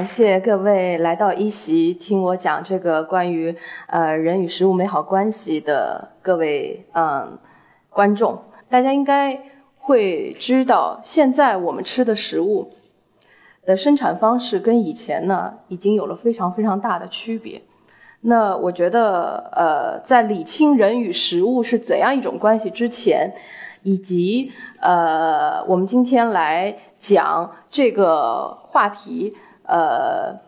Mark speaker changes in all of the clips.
Speaker 1: 感谢各位来到一席听我讲这个关于呃人与食物美好关系的各位嗯观众，大家应该会知道，现在我们吃的食物的生产方式跟以前呢已经有了非常非常大的区别。那我觉得呃在理清人与食物是怎样一种关系之前，以及呃我们今天来讲这个话题。呃，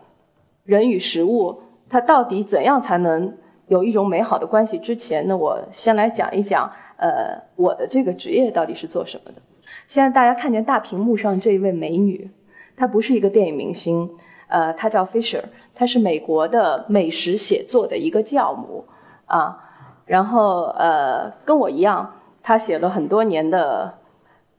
Speaker 1: 人与食物，它到底怎样才能有一种美好的关系？之前呢，我先来讲一讲，呃，我的这个职业到底是做什么的。现在大家看见大屏幕上这一位美女，她不是一个电影明星，呃，她叫 Fisher，她是美国的美食写作的一个教母啊，然后呃，跟我一样，她写了很多年的。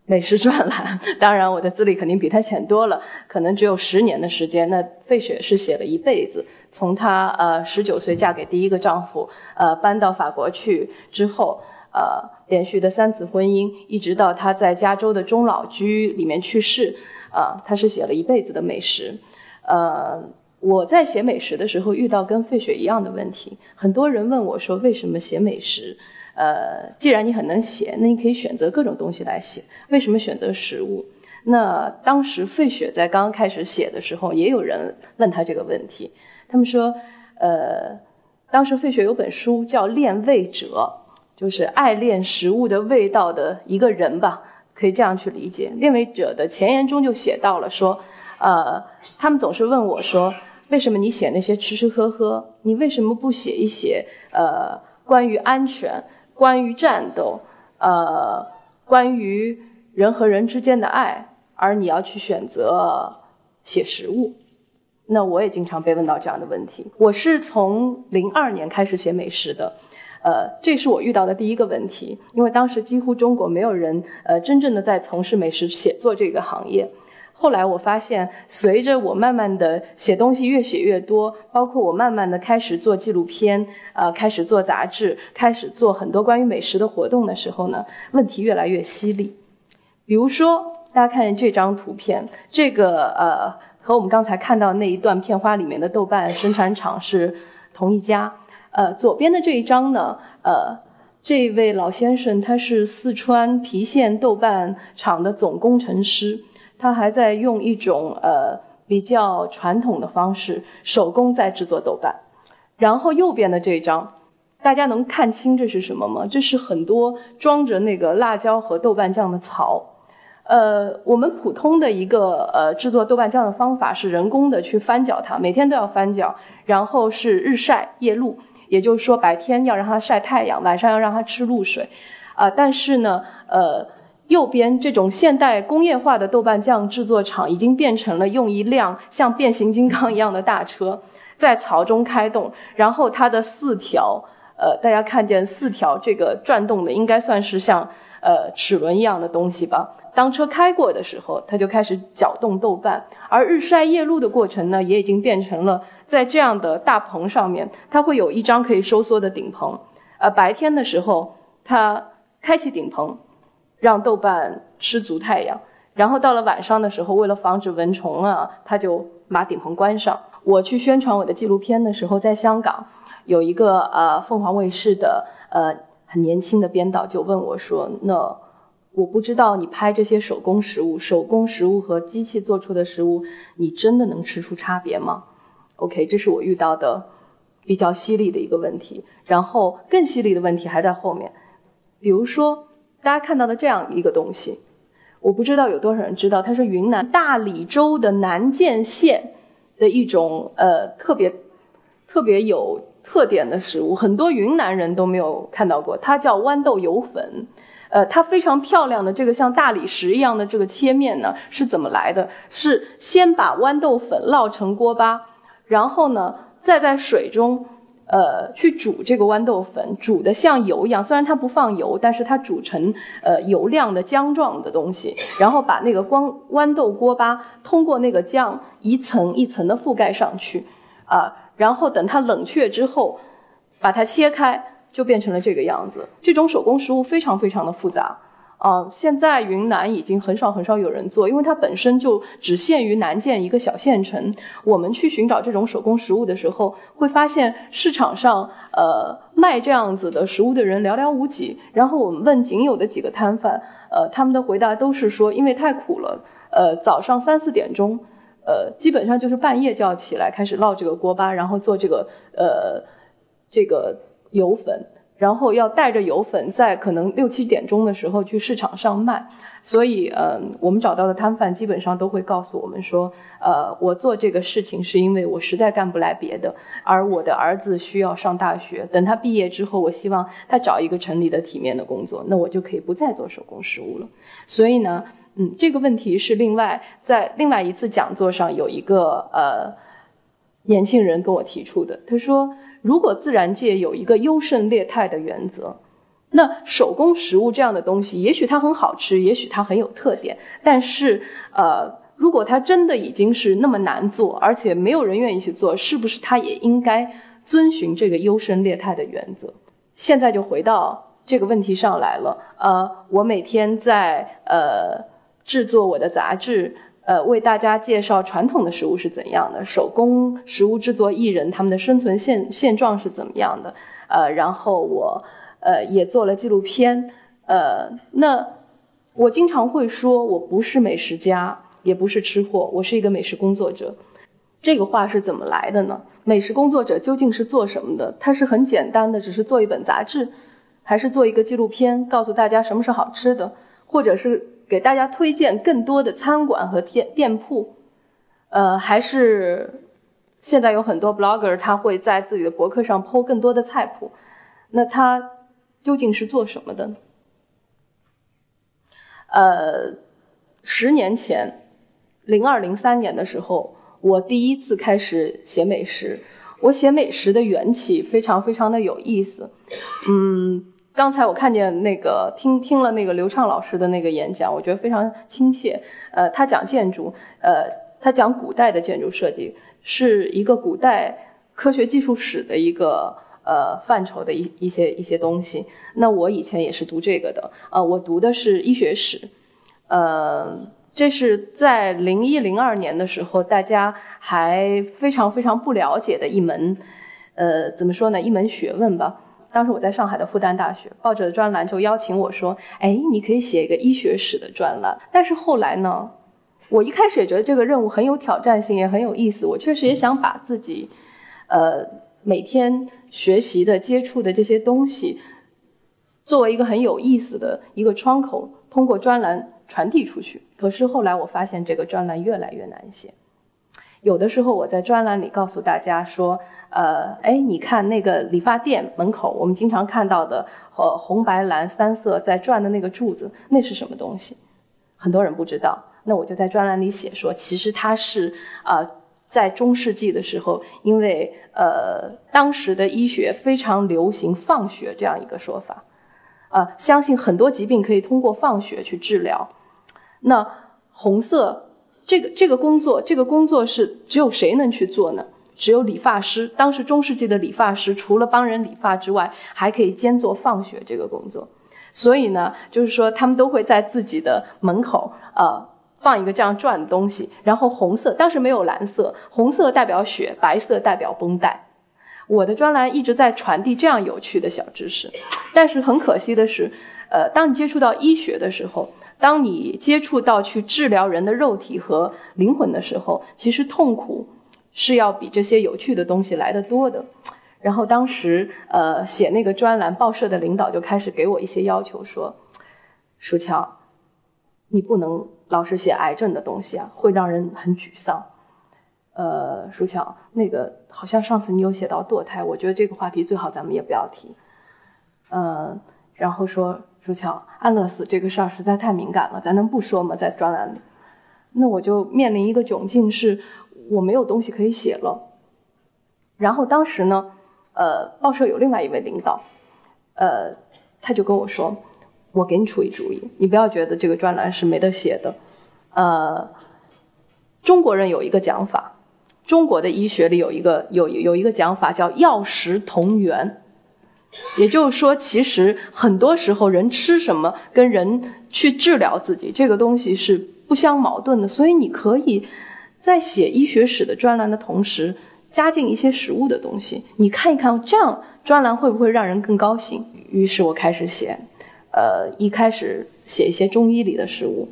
Speaker 1: 美食专栏，当然我的资历肯定比他浅多了，可能只有十年的时间。那费雪是写了一辈子，从她呃十九岁嫁给第一个丈夫，呃搬到法国去之后，呃连续的三次婚姻，一直到她在加州的终老居里面去世，啊，她是写了一辈子的美食。呃，我在写美食的时候遇到跟费雪一样的问题，很多人问我说为什么写美食？呃，既然你很能写，那你可以选择各种东西来写。为什么选择食物？那当时费雪在刚刚开始写的时候，也有人问他这个问题。他们说，呃，当时费雪有本书叫《恋味者》，就是爱恋食物的味道的一个人吧，可以这样去理解。《恋味者》的前言中就写到了说，呃，他们总是问我说，为什么你写那些吃吃喝喝？你为什么不写一写呃关于安全？关于战斗，呃，关于人和人之间的爱，而你要去选择写食物，那我也经常被问到这样的问题。我是从零二年开始写美食的，呃，这是我遇到的第一个问题，因为当时几乎中国没有人，呃，真正的在从事美食写作这个行业。后来我发现，随着我慢慢的写东西越写越多，包括我慢慢的开始做纪录片，呃，开始做杂志，开始做很多关于美食的活动的时候呢，问题越来越犀利。比如说，大家看这张图片，这个呃和我们刚才看到那一段片花里面的豆瓣生产厂是同一家。呃，左边的这一张呢，呃，这位老先生他是四川郫县豆瓣厂的总工程师。他还在用一种呃比较传统的方式手工在制作豆瓣，然后右边的这一张，大家能看清这是什么吗？这是很多装着那个辣椒和豆瓣酱的槽。呃，我们普通的一个呃制作豆瓣酱的方法是人工的去翻搅它，每天都要翻搅，然后是日晒夜露，也就是说白天要让它晒太阳，晚上要让它吃露水，啊，但是呢，呃。右边这种现代工业化的豆瓣酱制作厂，已经变成了用一辆像变形金刚一样的大车，在槽中开动，然后它的四条，呃，大家看见四条这个转动的，应该算是像呃齿轮一样的东西吧。当车开过的时候，它就开始搅动豆瓣，而日晒夜露的过程呢，也已经变成了在这样的大棚上面，它会有一张可以收缩的顶棚，呃，白天的时候，它开启顶棚。让豆瓣吃足太阳，然后到了晚上的时候，为了防止蚊虫啊，他就把顶棚关上。我去宣传我的纪录片的时候，在香港，有一个呃凤凰卫视的呃很年轻的编导就问我说：“那我不知道你拍这些手工食物，手工食物和机器做出的食物，你真的能吃出差别吗？”OK，这是我遇到的比较犀利的一个问题。然后更犀利的问题还在后面，比如说。大家看到的这样一个东西，我不知道有多少人知道，它是云南大理州的南涧县的一种呃特别特别有特点的食物，很多云南人都没有看到过。它叫豌豆油粉，呃，它非常漂亮的这个像大理石一样的这个切面呢，是怎么来的？是先把豌豆粉烙成锅巴，然后呢再在水中。呃，去煮这个豌豆粉，煮的像油一样。虽然它不放油，但是它煮成呃油亮的浆状的东西，然后把那个光豌豆锅巴通过那个酱一层一层的覆盖上去，啊，然后等它冷却之后，把它切开，就变成了这个样子。这种手工食物非常非常的复杂。啊，现在云南已经很少很少有人做，因为它本身就只限于南建一个小县城。我们去寻找这种手工食物的时候，会发现市场上呃卖这样子的食物的人寥寥无几。然后我们问仅有的几个摊贩，呃，他们的回答都是说，因为太苦了，呃，早上三四点钟，呃，基本上就是半夜就要起来开始烙这个锅巴，然后做这个呃这个油粉。然后要带着油粉，在可能六七点钟的时候去市场上卖，所以，嗯，我们找到的摊贩基本上都会告诉我们说，呃，我做这个事情是因为我实在干不来别的，而我的儿子需要上大学，等他毕业之后，我希望他找一个城里的体面的工作，那我就可以不再做手工食物了。所以呢，嗯，这个问题是另外在另外一次讲座上有一个呃年轻人跟我提出的，他说。如果自然界有一个优胜劣汰的原则，那手工食物这样的东西，也许它很好吃，也许它很有特点，但是，呃，如果它真的已经是那么难做，而且没有人愿意去做，是不是它也应该遵循这个优胜劣汰的原则？现在就回到这个问题上来了。呃，我每天在呃制作我的杂志。呃，为大家介绍传统的食物是怎样的，手工食物制作艺人他们的生存现现状是怎么样的。呃，然后我呃也做了纪录片。呃，那我经常会说，我不是美食家，也不是吃货，我是一个美食工作者。这个话是怎么来的呢？美食工作者究竟是做什么的？他是很简单的，只是做一本杂志，还是做一个纪录片，告诉大家什么是好吃的，或者是？给大家推荐更多的餐馆和店店铺，呃，还是现在有很多 blogger 他会在自己的博客上 po 更多的菜谱，那他究竟是做什么的？呃，十年前，零二零三年的时候，我第一次开始写美食。我写美食的缘起非常非常的有意思，嗯。刚才我看见那个听听了那个刘畅老师的那个演讲，我觉得非常亲切。呃，他讲建筑，呃，他讲古代的建筑设计，是一个古代科学技术史的一个呃范畴的一一些一些东西。那我以前也是读这个的，呃，我读的是医学史，呃，这是在零一零二年的时候，大家还非常非常不了解的一门，呃，怎么说呢，一门学问吧。当时我在上海的复旦大学，报纸的专栏就邀请我说：“哎，你可以写一个医学史的专栏。”但是后来呢，我一开始也觉得这个任务很有挑战性，也很有意思。我确实也想把自己，呃，每天学习的、接触的这些东西，作为一个很有意思的一个窗口，通过专栏传递出去。可是后来我发现，这个专栏越来越难写。有的时候我在专栏里告诉大家说。呃，哎，你看那个理发店门口，我们经常看到的，呃，红白蓝三色在转的那个柱子，那是什么东西？很多人不知道。那我就在专栏里写说，其实它是呃，在中世纪的时候，因为呃，当时的医学非常流行放血这样一个说法，啊，相信很多疾病可以通过放血去治疗。那红色这个这个工作，这个工作是只有谁能去做呢？只有理发师，当时中世纪的理发师除了帮人理发之外，还可以兼做放血这个工作。所以呢，就是说他们都会在自己的门口，呃，放一个这样转的东西。然后红色，当时没有蓝色，红色代表血，白色代表绷带。我的专栏一直在传递这样有趣的小知识，但是很可惜的是，呃，当你接触到医学的时候，当你接触到去治疗人的肉体和灵魂的时候，其实痛苦。是要比这些有趣的东西来的多的，然后当时呃写那个专栏，报社的领导就开始给我一些要求，说，舒乔，你不能老是写癌症的东西啊，会让人很沮丧。呃，舒乔，那个好像上次你有写到堕胎，我觉得这个话题最好咱们也不要提。嗯，然后说舒乔，安乐死这个事儿实在太敏感了，咱能不说吗？在专栏里，那我就面临一个窘境是。我没有东西可以写了，然后当时呢，呃，报社有另外一位领导，呃，他就跟我说：“我给你出一主意，你不要觉得这个专栏是没得写的。”呃，中国人有一个讲法，中国的医学里有一个有有一个讲法叫药食同源，也就是说，其实很多时候人吃什么跟人去治疗自己这个东西是不相矛盾的。所以你可以在写医学史的专栏的同时，加进一些食物的东西。你看一看，这样专栏会不会让人更高兴？于是我开始写，呃，一开始写一些中医里的食物，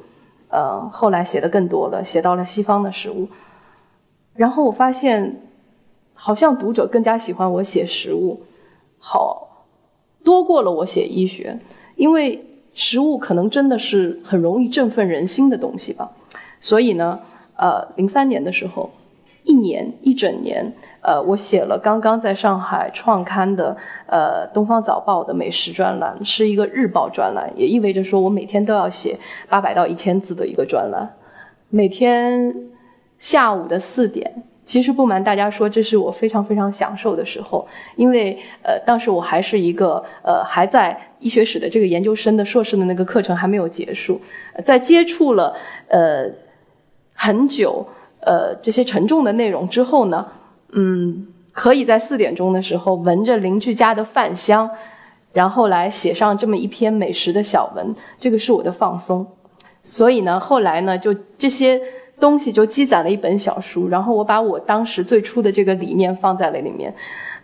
Speaker 1: 呃，后来写的更多了，写到了西方的食物。然后我发现，好像读者更加喜欢我写食物，好。多过了我写医学，因为食物可能真的是很容易振奋人心的东西吧。所以呢，呃，零三年的时候，一年一整年，呃，我写了刚刚在上海创刊的呃《东方早报》的美食专栏，是一个日报专栏，也意味着说我每天都要写八百到一千字的一个专栏，每天下午的四点。其实不瞒大家说，这是我非常非常享受的时候，因为呃，当时我还是一个呃还在医学史的这个研究生的硕士的那个课程还没有结束，在接触了呃很久呃这些沉重的内容之后呢，嗯，可以在四点钟的时候闻着邻居家的饭香，然后来写上这么一篇美食的小文，这个是我的放松，所以呢，后来呢，就这些。东西就积攒了一本小书，然后我把我当时最初的这个理念放在了里面。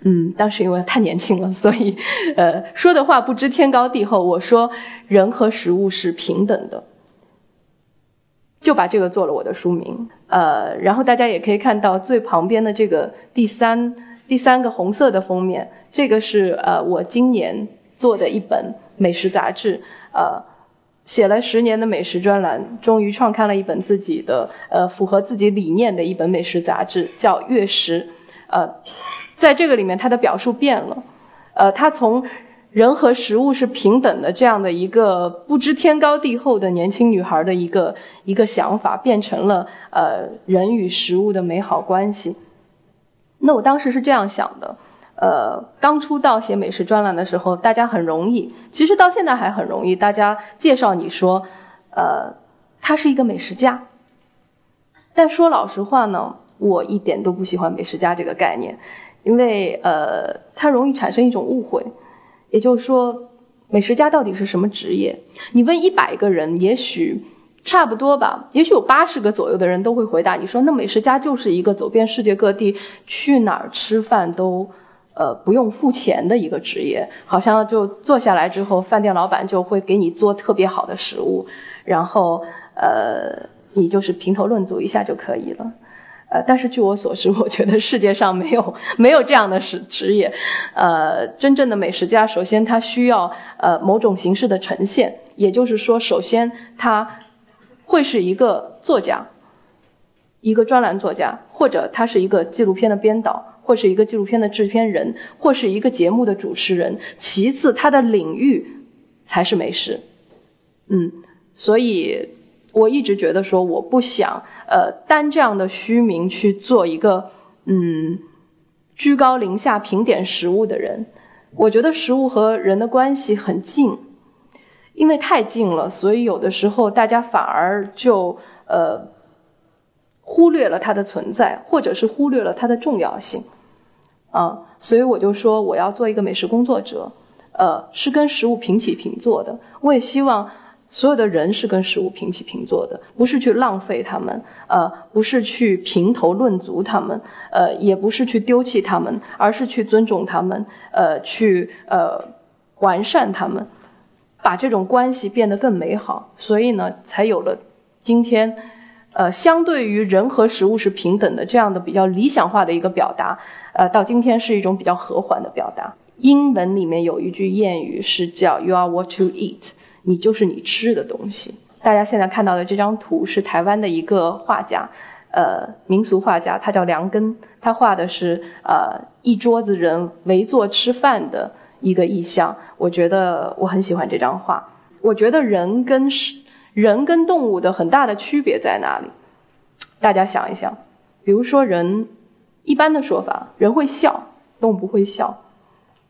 Speaker 1: 嗯，当时因为太年轻了，所以，呃，说的话不知天高地厚。我说人和食物是平等的，就把这个做了我的书名。呃，然后大家也可以看到最旁边的这个第三第三个红色的封面，这个是呃我今年做的一本美食杂志，呃。写了十年的美食专栏，终于创刊了一本自己的呃符合自己理念的一本美食杂志，叫《月食》。呃，在这个里面，它的表述变了，呃，它从人和食物是平等的这样的一个不知天高地厚的年轻女孩的一个一个想法，变成了呃人与食物的美好关系。那我当时是这样想的。呃，刚出道写美食专栏的时候，大家很容易，其实到现在还很容易。大家介绍你说，呃，他是一个美食家。但说老实话呢，我一点都不喜欢美食家这个概念，因为呃，它容易产生一种误会。也就是说，美食家到底是什么职业？你问一百个人，也许差不多吧，也许有八十个左右的人都会回答你说，那美食家就是一个走遍世界各地，去哪儿吃饭都。呃，不用付钱的一个职业，好像就坐下来之后，饭店老板就会给你做特别好的食物，然后呃，你就是评头论足一下就可以了。呃，但是据我所知，我觉得世界上没有没有这样的职职业。呃，真正的美食家，首先他需要呃某种形式的呈现，也就是说，首先他会是一个作家，一个专栏作家，或者他是一个纪录片的编导。或是一个纪录片的制片人，或是一个节目的主持人。其次，他的领域才是美食。嗯，所以我一直觉得说，我不想呃担这样的虚名去做一个嗯居高临下评点食物的人。我觉得食物和人的关系很近，因为太近了，所以有的时候大家反而就呃忽略了它的存在，或者是忽略了它的重要性。啊，所以我就说我要做一个美食工作者，呃，是跟食物平起平坐的。我也希望所有的人是跟食物平起平坐的，不是去浪费他们，呃，不是去评头论足他们，呃，也不是去丢弃他们，而是去尊重他们，呃，去呃完善他们，把这种关系变得更美好。所以呢，才有了今天，呃，相对于人和食物是平等的这样的比较理想化的一个表达。呃，到今天是一种比较和缓的表达。英文里面有一句谚语是叫 “You are what you eat”，你就是你吃的东西。大家现在看到的这张图是台湾的一个画家，呃，民俗画家，他叫梁根，他画的是呃一桌子人围坐吃饭的一个意象。我觉得我很喜欢这张画。我觉得人跟是人跟动物的很大的区别在哪里？大家想一想，比如说人。一般的说法，人会笑，动物不会笑。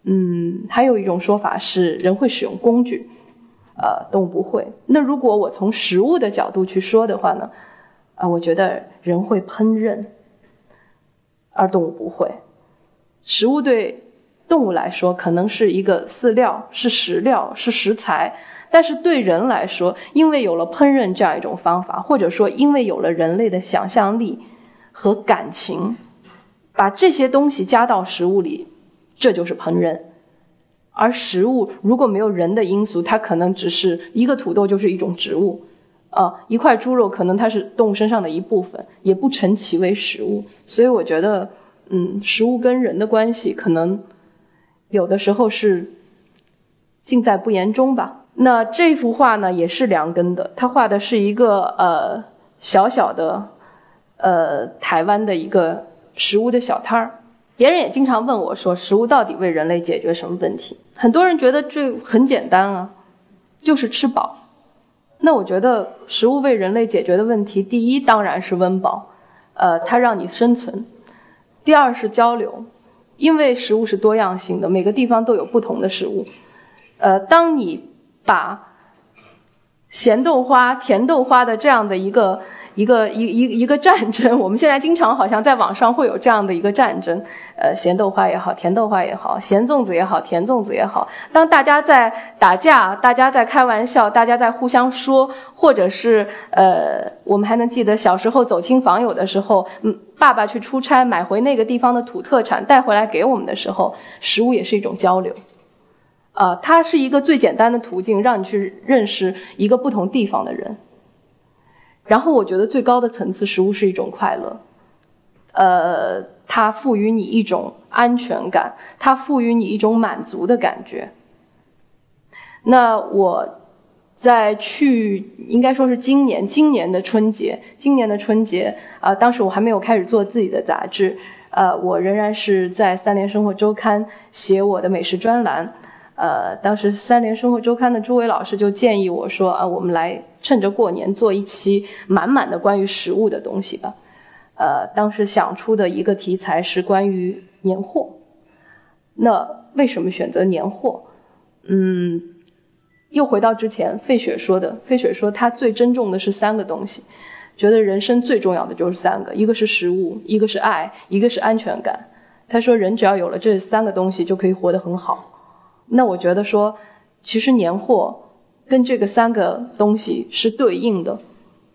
Speaker 1: 嗯，还有一种说法是人会使用工具，呃，动物不会。那如果我从食物的角度去说的话呢？啊，我觉得人会烹饪，而动物不会。食物对动物来说，可能是一个饲料，是食料，是食材。但是对人来说，因为有了烹饪这样一种方法，或者说因为有了人类的想象力和感情，把这些东西加到食物里，这就是烹饪。而食物如果没有人的因素，它可能只是一个土豆就是一种植物，啊，一块猪肉可能它是动物身上的一部分，也不成其为食物。所以我觉得，嗯，食物跟人的关系可能有的时候是尽在不言中吧。那这幅画呢，也是梁根的，他画的是一个呃小小的呃台湾的一个食物的小摊儿。别人也经常问我说：“食物到底为人类解决什么问题？”很多人觉得这很简单啊，就是吃饱。那我觉得食物为人类解决的问题，第一当然是温饱，呃，它让你生存；第二是交流，因为食物是多样性的，每个地方都有不同的食物。呃，当你把咸豆花、甜豆花的这样的一个。一个一一一个战争，我们现在经常好像在网上会有这样的一个战争，呃，咸豆花也好，甜豆花也好，咸粽子也好，甜粽子也好，当大家在打架，大家在开玩笑，大家在互相说，或者是呃，我们还能记得小时候走亲访友的时候，嗯，爸爸去出差买回那个地方的土特产带回来给我们的时候，食物也是一种交流，啊，它是一个最简单的途径，让你去认识一个不同地方的人。然后我觉得最高的层次，食物是一种快乐，呃，它赋予你一种安全感，它赋予你一种满足的感觉。那我在去，应该说是今年，今年的春节，今年的春节啊，当时我还没有开始做自己的杂志，呃，我仍然是在三联生活周刊写我的美食专栏。呃，当时三联生活周刊的朱伟老师就建议我说：“啊，我们来趁着过年做一期满满的关于食物的东西吧。”呃，当时想出的一个题材是关于年货。那为什么选择年货？嗯，又回到之前费雪说的，费雪说他最珍重的是三个东西，觉得人生最重要的就是三个，一个是食物，一个是爱，一个是安全感。他说，人只要有了这三个东西，就可以活得很好。那我觉得说，其实年货跟这个三个东西是对应的，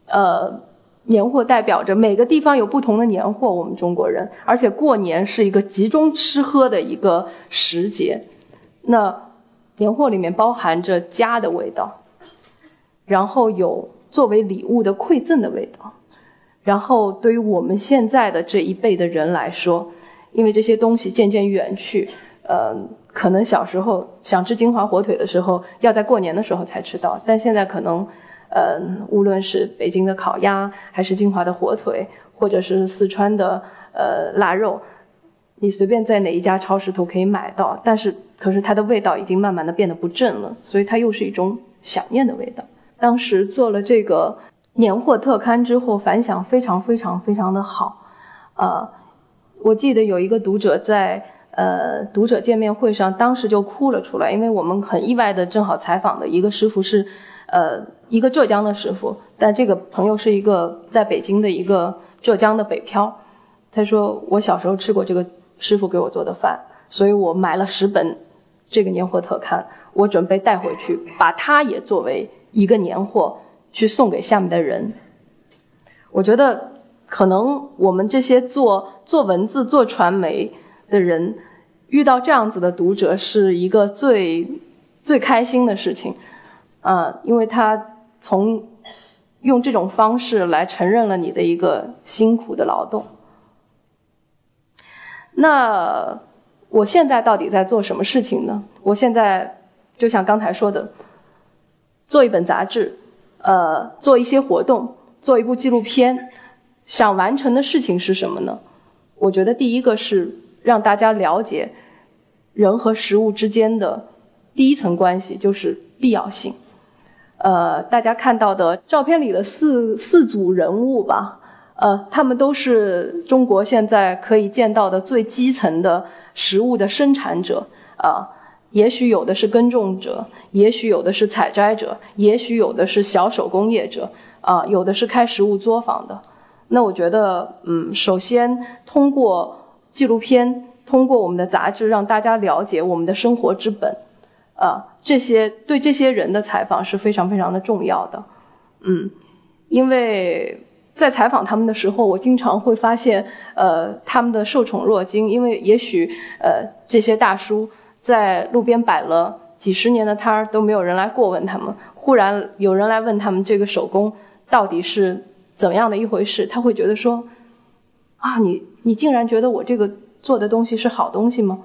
Speaker 1: 呃，年货代表着每个地方有不同的年货，我们中国人，而且过年是一个集中吃喝的一个时节，那年货里面包含着家的味道，然后有作为礼物的馈赠的味道，然后对于我们现在的这一辈的人来说，因为这些东西渐渐远去，呃。可能小时候想吃金华火腿的时候，要在过年的时候才吃到。但现在可能，呃，无论是北京的烤鸭，还是金华的火腿，或者是四川的呃腊肉，你随便在哪一家超市都可以买到。但是，可是它的味道已经慢慢的变得不正了，所以它又是一种想念的味道。当时做了这个年货特刊之后，反响非常非常非常的好。呃，我记得有一个读者在。呃，读者见面会上，当时就哭了出来，因为我们很意外的正好采访的一个师傅是，呃，一个浙江的师傅，但这个朋友是一个在北京的一个浙江的北漂。他说我小时候吃过这个师傅给我做的饭，所以我买了十本这个年货特刊，我准备带回去，把它也作为一个年货去送给下面的人。我觉得可能我们这些做做文字、做传媒。的人遇到这样子的读者是一个最最开心的事情，啊，因为他从用这种方式来承认了你的一个辛苦的劳动。那我现在到底在做什么事情呢？我现在就像刚才说的，做一本杂志，呃，做一些活动，做一部纪录片，想完成的事情是什么呢？我觉得第一个是。让大家了解人和食物之间的第一层关系，就是必要性。呃，大家看到的照片里的四四组人物吧，呃，他们都是中国现在可以见到的最基层的食物的生产者啊。也许有的是耕种者，也许有的是采摘者，也许有的是小手工业者啊，有的是开食物作坊的。那我觉得，嗯，首先通过。纪录片通过我们的杂志让大家了解我们的生活之本，啊，这些对这些人的采访是非常非常的重要的，嗯，因为在采访他们的时候，我经常会发现，呃，他们的受宠若惊，因为也许呃这些大叔在路边摆了几十年的摊儿都没有人来过问他们，忽然有人来问他们这个手工到底是怎样的一回事，他会觉得说，啊，你你竟然觉得我这个。做的东西是好东西吗？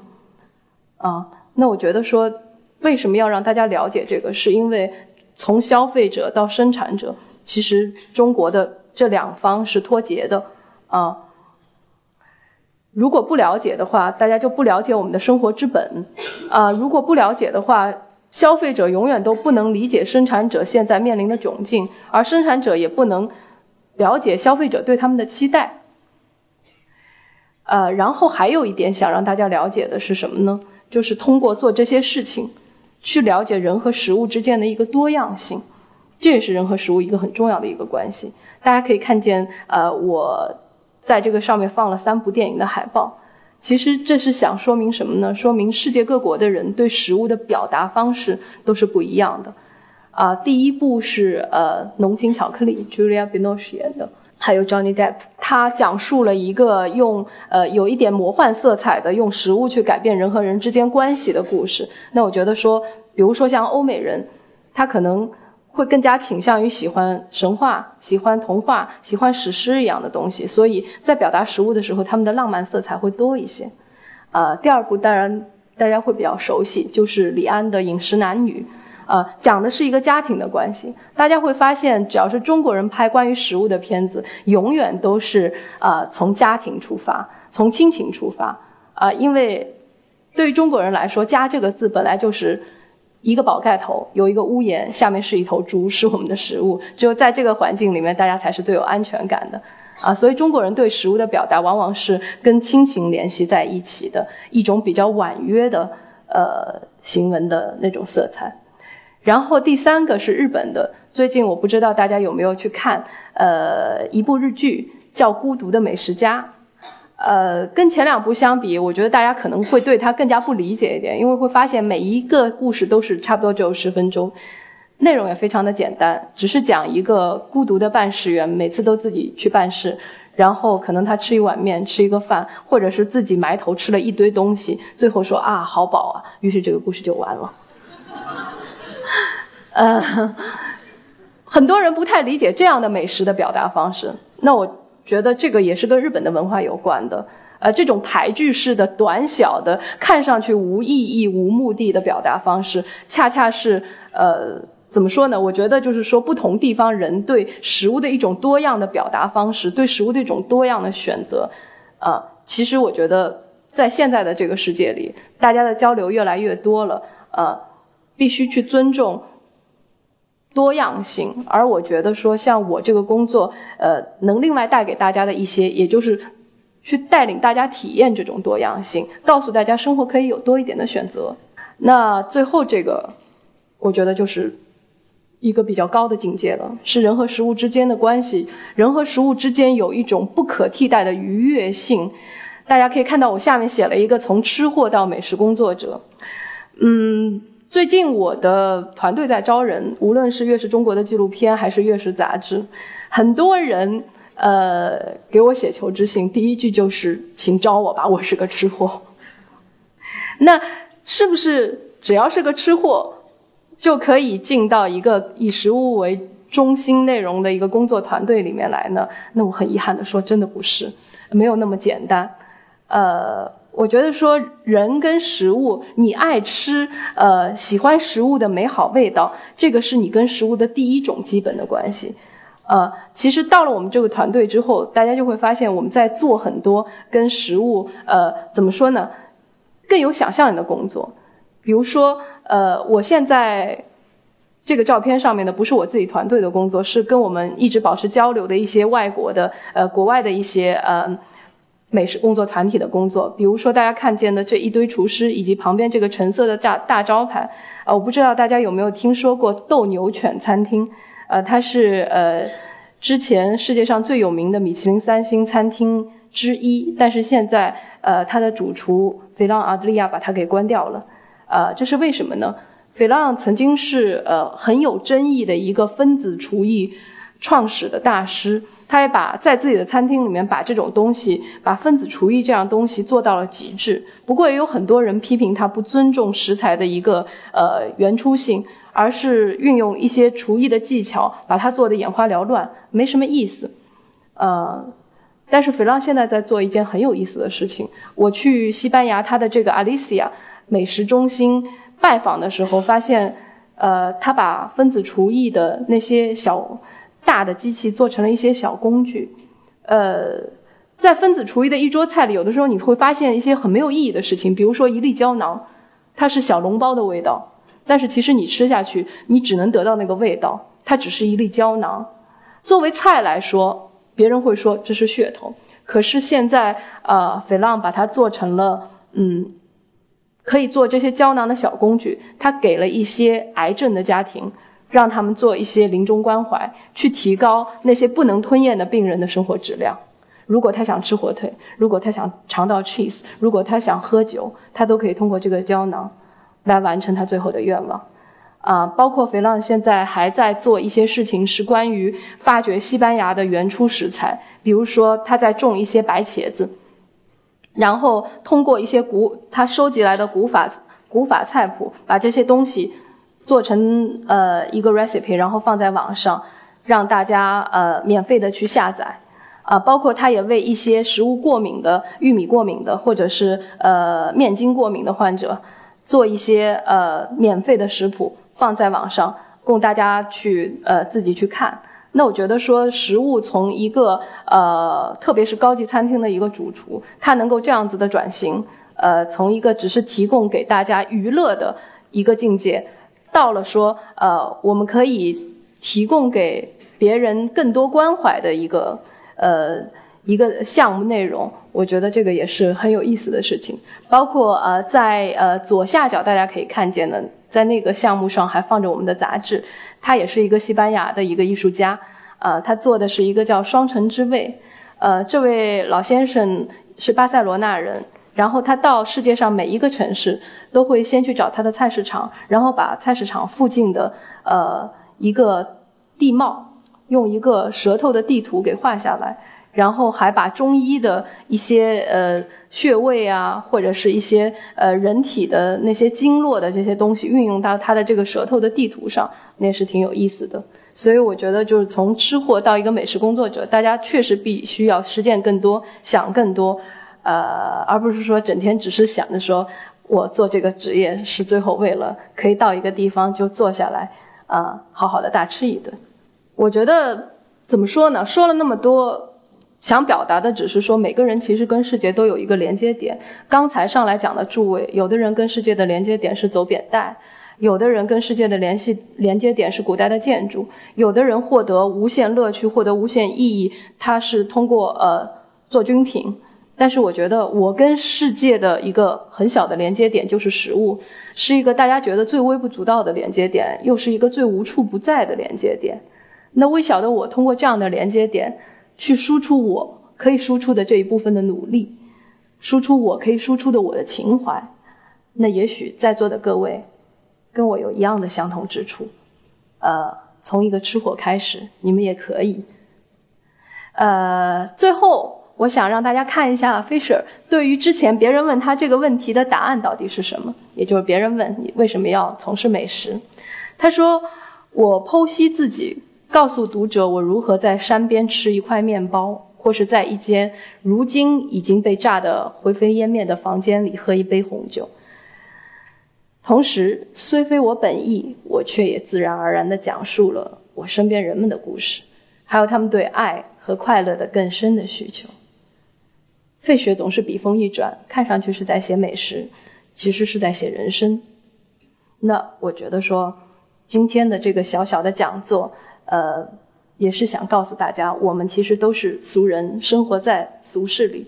Speaker 1: 啊，那我觉得说，为什么要让大家了解这个？是因为从消费者到生产者，其实中国的这两方是脱节的啊。如果不了解的话，大家就不了解我们的生活之本啊。如果不了解的话，消费者永远都不能理解生产者现在面临的窘境，而生产者也不能了解消费者对他们的期待。呃，然后还有一点想让大家了解的是什么呢？就是通过做这些事情，去了解人和食物之间的一个多样性，这也是人和食物一个很重要的一个关系。大家可以看见，呃，我在这个上面放了三部电影的海报。其实这是想说明什么呢？说明世界各国的人对食物的表达方式都是不一样的。啊，第一部是呃《浓情巧克力》，Julia Binoche 演的。还有 Johnny Depp，他讲述了一个用呃有一点魔幻色彩的用食物去改变人和人之间关系的故事。那我觉得说，比如说像欧美人，他可能会更加倾向于喜欢神话、喜欢童话、喜欢史诗一样的东西，所以在表达食物的时候，他们的浪漫色彩会多一些。呃，第二部当然大家会比较熟悉，就是李安的《饮食男女》。呃，讲的是一个家庭的关系。大家会发现，只要是中国人拍关于食物的片子，永远都是呃从家庭出发，从亲情出发。啊，因为对于中国人来说，“家”这个字本来就是一个宝盖头，有一个屋檐，下面是一头猪，是我们的食物。只有在这个环境里面，大家才是最有安全感的。啊，所以中国人对食物的表达，往往是跟亲情联系在一起的一种比较婉约的呃行文的那种色彩。然后第三个是日本的，最近我不知道大家有没有去看，呃，一部日剧叫《孤独的美食家》，呃，跟前两部相比，我觉得大家可能会对它更加不理解一点，因为会发现每一个故事都是差不多只有十分钟，内容也非常的简单，只是讲一个孤独的办事员，每次都自己去办事，然后可能他吃一碗面，吃一个饭，或者是自己埋头吃了一堆东西，最后说啊好饱啊，于是这个故事就完了。呃，很多人不太理解这样的美食的表达方式。那我觉得这个也是跟日本的文化有关的。呃，这种排句式的、短小的、看上去无意义、无目的的表达方式，恰恰是呃，怎么说呢？我觉得就是说，不同地方人对食物的一种多样的表达方式，对食物的一种多样的选择。啊，其实我觉得在现在的这个世界里，大家的交流越来越多了，呃，必须去尊重。多样性，而我觉得说，像我这个工作，呃，能另外带给大家的一些，也就是去带领大家体验这种多样性，告诉大家生活可以有多一点的选择。那最后这个，我觉得就是一个比较高的境界了，是人和食物之间的关系，人和食物之间有一种不可替代的愉悦性。大家可以看到，我下面写了一个从吃货到美食工作者，嗯。最近我的团队在招人，无论是越是中国的纪录片还是越是杂志，很多人呃给我写求职信，第一句就是请招我吧，我是个吃货。那是不是只要是个吃货，就可以进到一个以食物为中心内容的一个工作团队里面来呢？那我很遗憾的说，真的不是，没有那么简单，呃。我觉得说人跟食物，你爱吃，呃，喜欢食物的美好味道，这个是你跟食物的第一种基本的关系。呃，其实到了我们这个团队之后，大家就会发现我们在做很多跟食物，呃，怎么说呢，更有想象力的工作。比如说，呃，我现在这个照片上面的不是我自己团队的工作，是跟我们一直保持交流的一些外国的，呃，国外的一些，呃。美食工作团体的工作，比如说大家看见的这一堆厨师，以及旁边这个橙色的大大招牌，啊，我不知道大家有没有听说过斗牛犬餐厅，呃，它是呃之前世界上最有名的米其林三星餐厅之一，但是现在呃，它的主厨菲朗阿德利亚把它给关掉了，呃，这是为什么呢？菲朗曾经是呃很有争议的一个分子厨艺创始的大师，他也把在自己的餐厅里面把这种东西，把分子厨艺这样东西做到了极致。不过也有很多人批评他不尊重食材的一个呃原初性，而是运用一些厨艺的技巧把它做得眼花缭乱，没什么意思，呃。但是菲浪现在在做一件很有意思的事情。我去西班牙他的这个 Alicia 美食中心拜访的时候，发现，呃，他把分子厨艺的那些小大的机器做成了一些小工具。呃，在分子厨艺的一桌菜里，有的时候你会发现一些很没有意义的事情，比如说一粒胶囊，它是小笼包的味道，但是其实你吃下去，你只能得到那个味道，它只是一粒胶囊。作为菜来说。别人会说这是噱头，可是现在，呃，菲浪把它做成了，嗯，可以做这些胶囊的小工具。它给了一些癌症的家庭，让他们做一些临终关怀，去提高那些不能吞咽的病人的生活质量。如果他想吃火腿，如果他想尝到 cheese，如果他想喝酒，他都可以通过这个胶囊来完成他最后的愿望。啊，包括肥浪现在还在做一些事情，是关于发掘西班牙的原初食材。比如说，他在种一些白茄子，然后通过一些古他收集来的古法古法菜谱，把这些东西做成呃一个 recipe，然后放在网上，让大家呃免费的去下载。啊，包括他也为一些食物过敏的、玉米过敏的，或者是呃面筋过敏的患者，做一些呃免费的食谱。放在网上供大家去呃自己去看。那我觉得说食物从一个呃特别是高级餐厅的一个主厨，他能够这样子的转型，呃从一个只是提供给大家娱乐的一个境界，到了说呃我们可以提供给别人更多关怀的一个呃一个项目内容，我觉得这个也是很有意思的事情。包括呃在呃左下角大家可以看见的。在那个项目上还放着我们的杂志，他也是一个西班牙的一个艺术家，呃，他做的是一个叫“双城之味”，呃，这位老先生是巴塞罗那人，然后他到世界上每一个城市都会先去找他的菜市场，然后把菜市场附近的呃一个地貌用一个舌头的地图给画下来。然后还把中医的一些呃穴位啊，或者是一些呃人体的那些经络的这些东西运用到他的这个舌头的地图上，那是挺有意思的。所以我觉得，就是从吃货到一个美食工作者，大家确实必须要实践更多，想更多，呃，而不是说整天只是想着说我做这个职业是最后为了可以到一个地方就坐下来啊，好好的大吃一顿。我觉得怎么说呢？说了那么多。想表达的只是说，每个人其实跟世界都有一个连接点。刚才上来讲的诸位，有的人跟世界的连接点是走扁带，有的人跟世界的联系连接点是古代的建筑，有的人获得无限乐趣、获得无限意义，他是通过呃做军品。但是我觉得，我跟世界的一个很小的连接点就是食物，是一个大家觉得最微不足道的连接点，又是一个最无处不在的连接点。那微小的我通过这样的连接点。去输出我可以输出的这一部分的努力，输出我可以输出的我的情怀，那也许在座的各位跟我有一样的相同之处，呃，从一个吃货开始，你们也可以。呃，最后我想让大家看一下 Fisher 对于之前别人问他这个问题的答案到底是什么，也就是别人问你为什么要从事美食，他说我剖析自己。告诉读者我如何在山边吃一块面包，或是在一间如今已经被炸得灰飞烟灭的房间里喝一杯红酒。同时，虽非我本意，我却也自然而然地讲述了我身边人们的故事，还有他们对爱和快乐的更深的需求。费雪总是笔锋一转，看上去是在写美食，其实是在写人生。那我觉得说，今天的这个小小的讲座。呃，也是想告诉大家，我们其实都是俗人，生活在俗世里。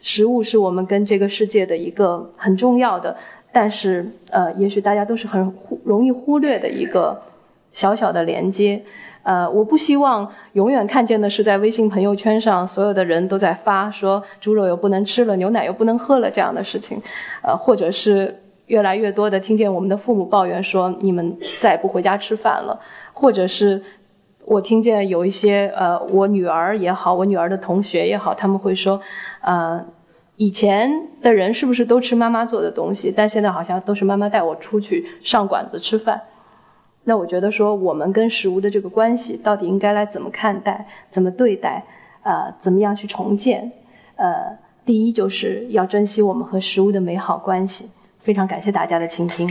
Speaker 1: 食物是我们跟这个世界的一个很重要的，但是呃，也许大家都是很忽容易忽略的一个小小的连接。呃，我不希望永远看见的是在微信朋友圈上所有的人都在发说猪肉又不能吃了，牛奶又不能喝了这样的事情，呃，或者是越来越多的听见我们的父母抱怨说你们再也不回家吃饭了，或者是我听见有一些呃，我女儿也好，我女儿的同学也好，他们会说，呃，以前的人是不是都吃妈妈做的东西，但现在好像都是妈妈带我出去上馆子吃饭。那我觉得说，我们跟食物的这个关系到底应该来怎么看待、怎么对待？呃，怎么样去重建？呃，第一就是要珍惜我们和食物的美好关系。非常感谢大家的倾听。